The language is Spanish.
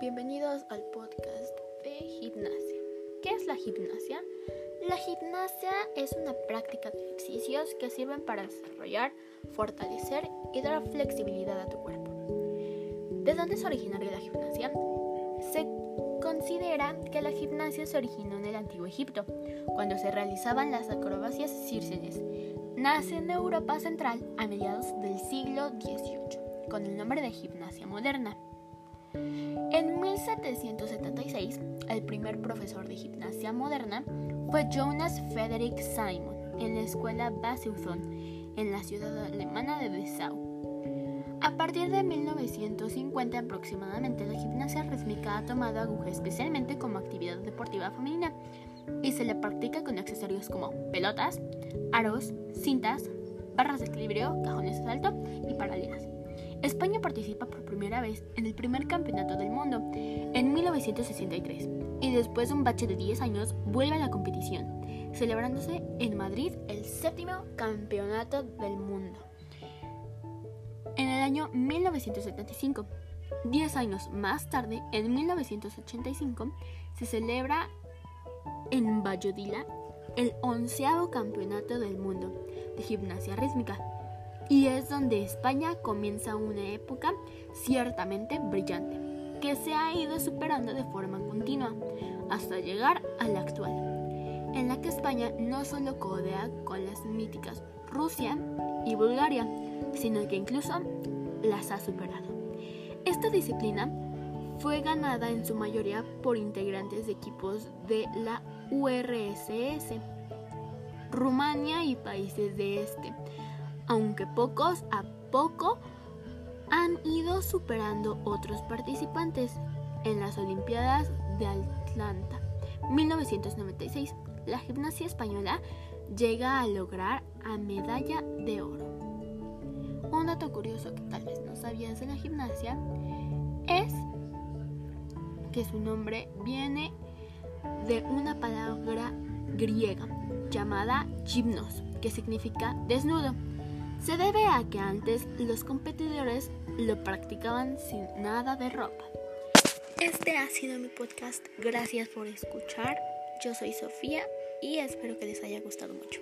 Bienvenidos al podcast de gimnasia. ¿Qué es la gimnasia? La gimnasia es una práctica de ejercicios que sirven para desarrollar, fortalecer y dar flexibilidad a tu cuerpo. ¿De dónde es originaria la gimnasia? Se considera que la gimnasia se originó en el antiguo Egipto, cuando se realizaban las acrobacias círcenes. Nace en Europa Central a mediados del siglo XVIII, con el nombre de gimnasia moderna. En 1776, el primer profesor de gimnasia moderna fue Jonas Frederick Simon en la escuela Basildon, en la ciudad alemana de Dessau. A partir de 1950 aproximadamente, la gimnasia rítmica ha tomado auge especialmente como actividad deportiva femenina y se le practica con accesorios como pelotas, aros, cintas, barras de equilibrio, cajones de salto y paralelas. España participa por primera vez en el primer campeonato del mundo en 1963 y después de un bache de 10 años vuelve a la competición, celebrándose en Madrid el séptimo campeonato del mundo. En el año 1975, 10 años más tarde, en 1985, se celebra en Valladolid el onceavo campeonato del mundo de gimnasia rítmica y es donde España comienza una época ciertamente brillante, que se ha ido superando de forma continua hasta llegar a la actual, en la que España no solo codea con las míticas Rusia y Bulgaria, sino que incluso las ha superado. Esta disciplina fue ganada en su mayoría por integrantes de equipos de la URSS, Rumania y países de este, aunque pocos a poco han ido superando otros participantes en las Olimpiadas de Atlanta 1996. La gimnasia española llega a lograr a medalla de oro. Un dato curioso que tal vez no sabías de la gimnasia es que su nombre viene de una palabra griega llamada gymnos, que significa desnudo. Se debe a que antes los competidores lo practicaban sin nada de ropa. Este ha sido mi podcast. Gracias por escuchar. Yo soy Sofía y espero que les haya gustado mucho.